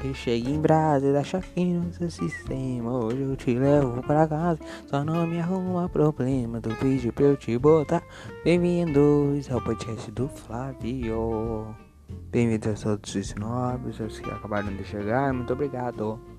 que chega em brasa, dá choque no seu sistema. Hoje eu te levo pra casa, só não me arruma problema. do vídeo pra eu te botar. Bem-vindos ao podcast do Flávio. Bem-vindos a todos os nobres, os que acabaram de chegar. Muito obrigado.